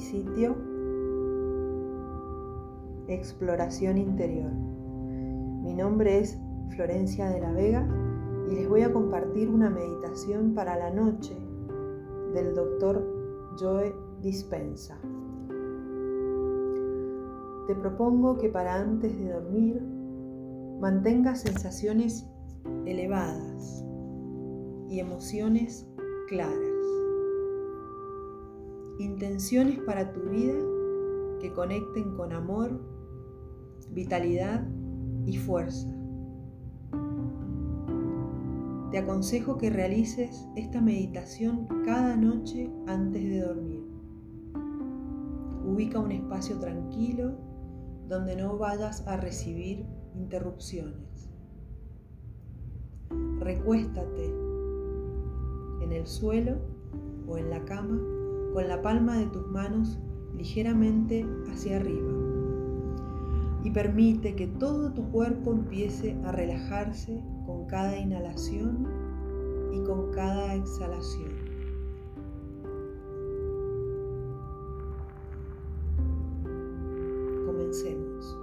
sitio Exploración Interior. Mi nombre es Florencia de la Vega y les voy a compartir una meditación para la noche del doctor Joe Dispensa. Te propongo que para antes de dormir mantengas sensaciones elevadas y emociones claras. Intenciones para tu vida que conecten con amor, vitalidad y fuerza. Te aconsejo que realices esta meditación cada noche antes de dormir. Ubica un espacio tranquilo donde no vayas a recibir interrupciones. Recuéstate en el suelo o en la cama con la palma de tus manos ligeramente hacia arriba y permite que todo tu cuerpo empiece a relajarse con cada inhalación y con cada exhalación. Comencemos.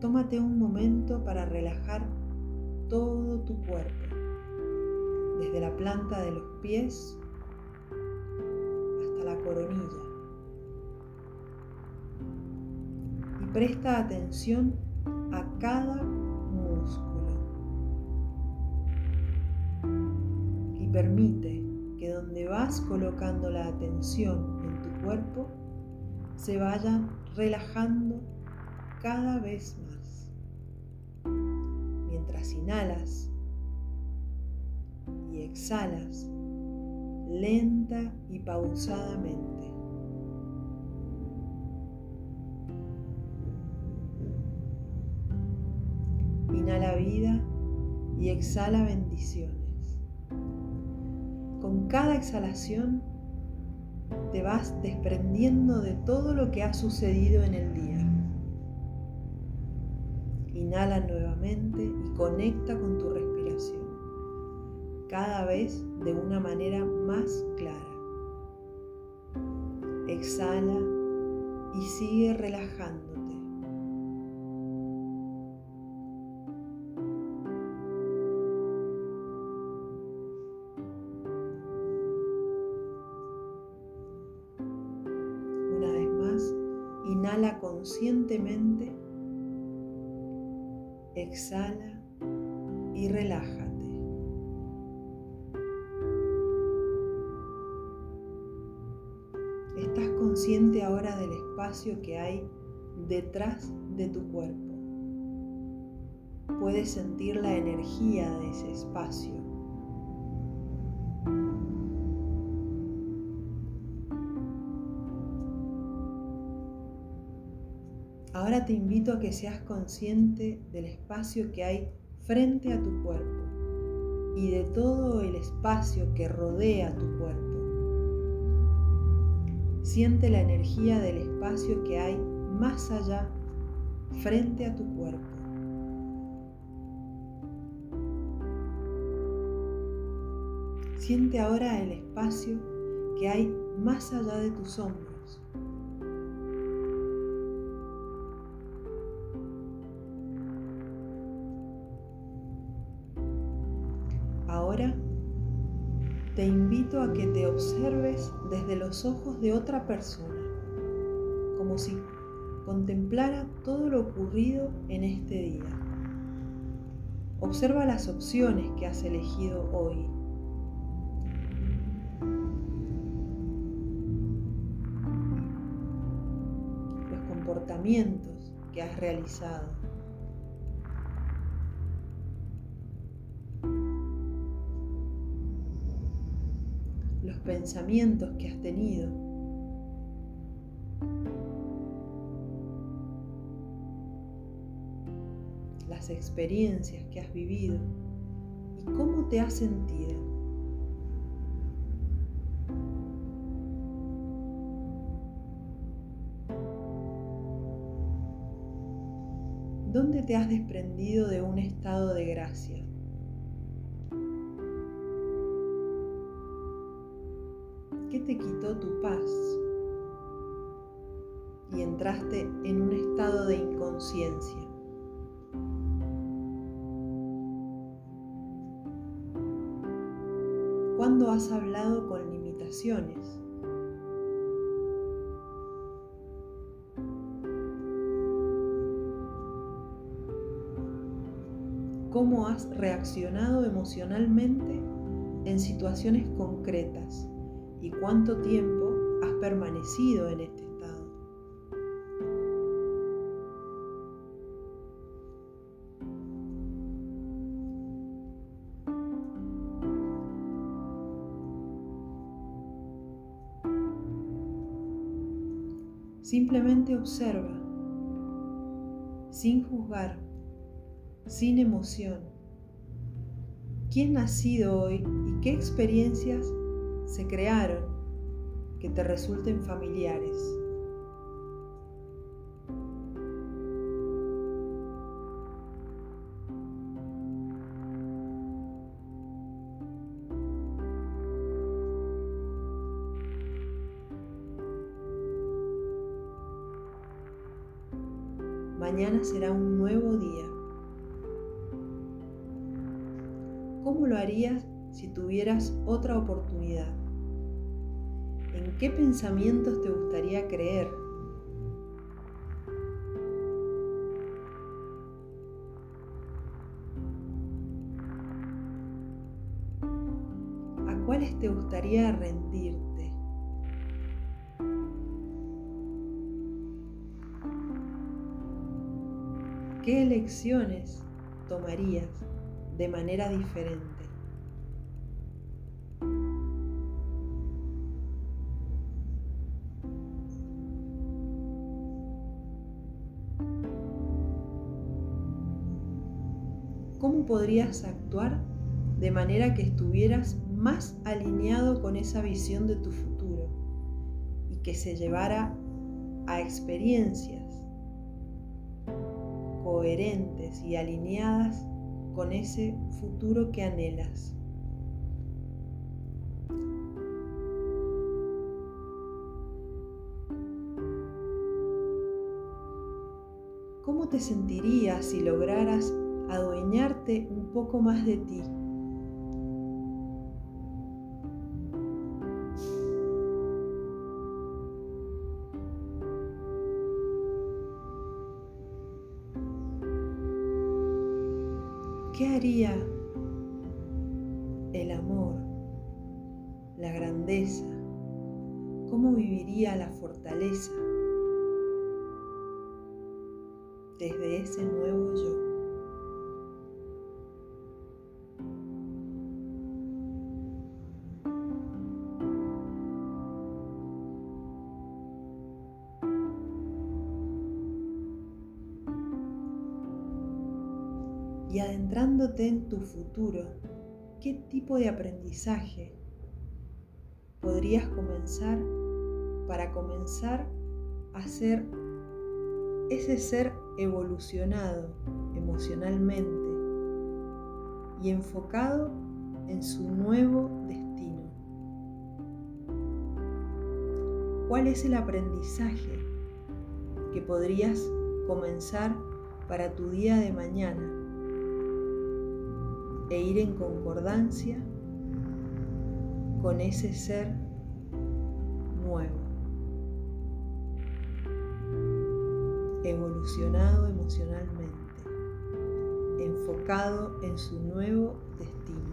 Tómate un momento para relajar todo tu cuerpo, desde la planta de los pies hasta la coronilla. Y presta atención a cada músculo. Y permite que donde vas colocando la atención en tu cuerpo, se vaya relajando cada vez más mientras inhalas y exhalas lenta y pausadamente. Inhala vida y exhala bendiciones. Con cada exhalación te vas desprendiendo de todo lo que ha sucedido en el día. Inhala nuevamente y conecta con tu respiración, cada vez de una manera más clara. Exhala y sigue relajándote. Una vez más, inhala conscientemente exhala y relájate. Consciente ahora del espacio que hay detrás de tu cuerpo. Puedes sentir la energía de ese espacio. Ahora te invito a que seas consciente del espacio que hay frente a tu cuerpo y de todo el espacio que rodea tu cuerpo. Siente la energía del espacio que hay más allá frente a tu cuerpo. Siente ahora el espacio que hay más allá de tus hombros. Observes desde los ojos de otra persona, como si contemplara todo lo ocurrido en este día. Observa las opciones que has elegido hoy. Los comportamientos que has realizado. Pensamientos que has tenido. Las experiencias que has vivido y cómo te has sentido. ¿Dónde te has desprendido de un estado de gracia? ¿Qué te quitó tu paz? Y entraste en un estado de inconsciencia. ¿Cuándo has hablado con limitaciones? cómo has reaccionado emocionalmente en situaciones concretas y cuánto tiempo has permanecido en este estado. Simplemente observa, sin juzgar sin emoción. ¿Quién ha sido hoy y qué experiencias se crearon que te resulten familiares? Mañana será un nuevo día. ¿Cómo lo harías si tuvieras otra oportunidad? ¿En qué pensamientos te gustaría creer? ¿A cuáles te gustaría rendirte? ¿Qué elecciones tomarías? de manera diferente. Podrías actuar de manera que estuvieras más alineado con esa visión de tu futuro y que se llevara a experiencias coherentes y alineadas con ese futuro que anhelas. ¿Cómo te sentirías si lograras adueñarte un poco más de ti? Y adentrándote en tu futuro, ¿qué tipo de aprendizaje podrías comenzar para comenzar a ser ese ser evolucionado emocionalmente y enfocado en su nuevo destino? ¿Cuál es el aprendizaje que podrías comenzar para tu día de mañana? E ir en concordancia con ese ser nuevo, evolucionado emocionalmente, enfocado en su nuevo destino.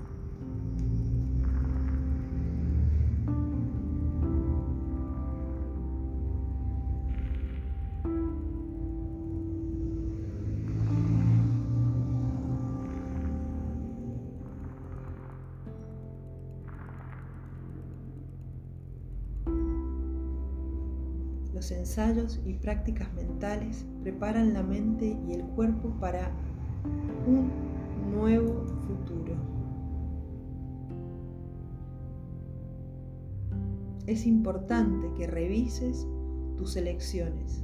Y prácticas mentales preparan la mente y el cuerpo para un nuevo futuro. Es importante que revises tus elecciones.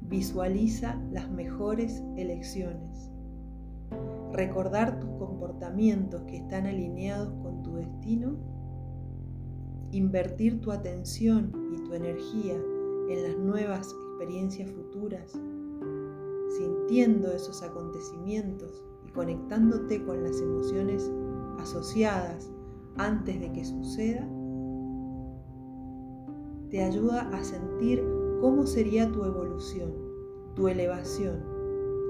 Visualiza las mejores elecciones. Recordar tus comportamientos que están alineados con tu destino invertir tu atención y tu energía en las nuevas experiencias futuras, sintiendo esos acontecimientos y conectándote con las emociones asociadas antes de que suceda, te ayuda a sentir cómo sería tu evolución, tu elevación,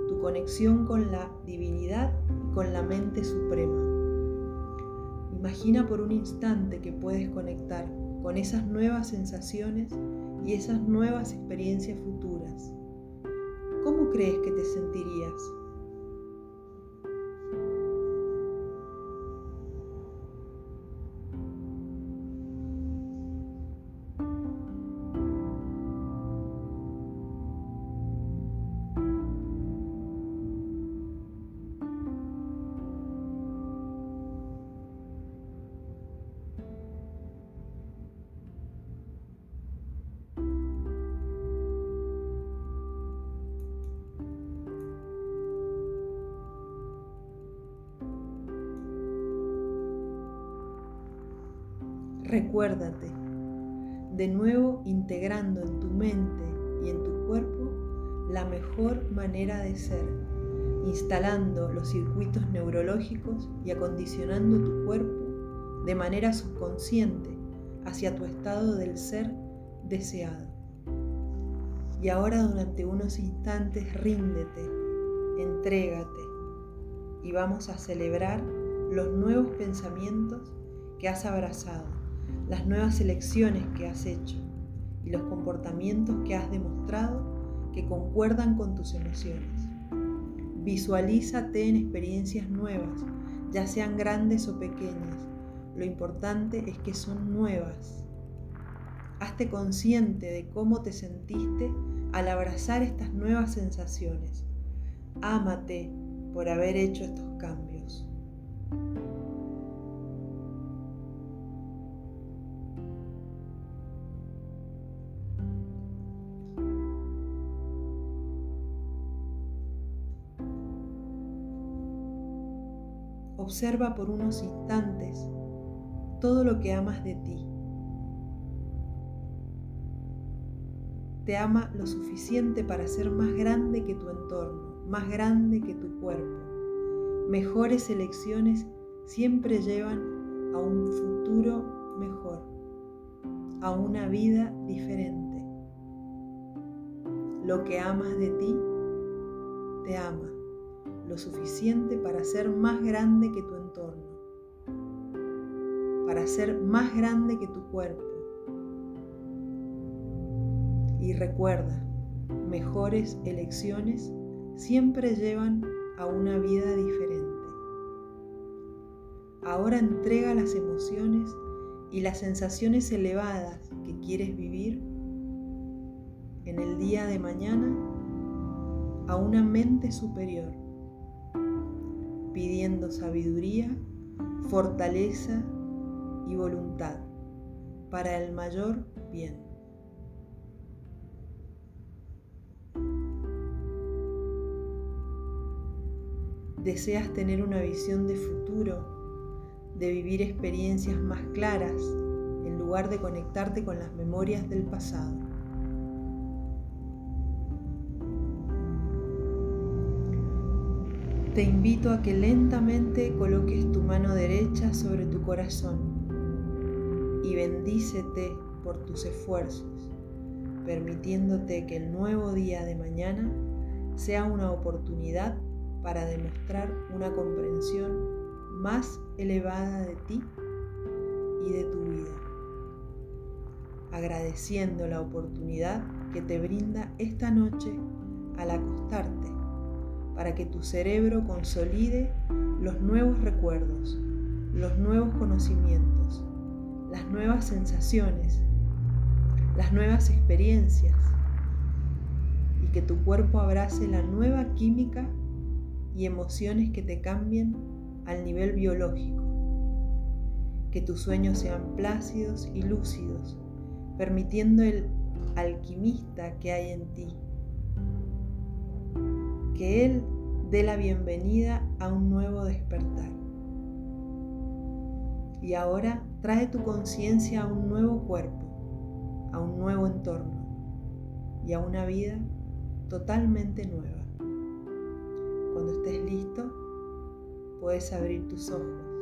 tu conexión con la divinidad y con la mente suprema. Imagina por un instante que puedes conectar con esas nuevas sensaciones y esas nuevas experiencias futuras. ¿Cómo crees que te sentirías? Recuérdate, de nuevo integrando en tu mente y en tu cuerpo la mejor manera de ser, instalando los circuitos neurológicos y acondicionando tu cuerpo de manera subconsciente hacia tu estado del ser deseado. Y ahora durante unos instantes ríndete, entrégate y vamos a celebrar los nuevos pensamientos que has abrazado las nuevas elecciones que has hecho y los comportamientos que has demostrado que concuerdan con tus emociones. Visualízate en experiencias nuevas, ya sean grandes o pequeñas. Lo importante es que son nuevas. Hazte consciente de cómo te sentiste al abrazar estas nuevas sensaciones. Ámate por haber hecho estos cambios. Observa por unos instantes todo lo que amas de ti. Te ama lo suficiente para ser más grande que tu entorno, más grande que tu cuerpo. Mejores elecciones siempre llevan a un futuro mejor, a una vida diferente. Lo que amas de ti, te ama lo suficiente para ser más grande que tu entorno, para ser más grande que tu cuerpo. Y recuerda, mejores elecciones siempre llevan a una vida diferente. Ahora entrega las emociones y las sensaciones elevadas que quieres vivir en el día de mañana a una mente superior pidiendo sabiduría, fortaleza y voluntad para el mayor bien. Deseas tener una visión de futuro, de vivir experiencias más claras, en lugar de conectarte con las memorias del pasado. Te invito a que lentamente coloques tu mano derecha sobre tu corazón y bendícete por tus esfuerzos, permitiéndote que el nuevo día de mañana sea una oportunidad para demostrar una comprensión más elevada de ti y de tu vida, agradeciendo la oportunidad que te brinda esta noche al acostarte para que tu cerebro consolide los nuevos recuerdos, los nuevos conocimientos, las nuevas sensaciones, las nuevas experiencias y que tu cuerpo abrace la nueva química y emociones que te cambien al nivel biológico. Que tus sueños sean plácidos y lúcidos, permitiendo el alquimista que hay en ti que Él dé la bienvenida a un nuevo despertar. Y ahora trae tu conciencia a un nuevo cuerpo, a un nuevo entorno y a una vida totalmente nueva. Cuando estés listo, puedes abrir tus ojos.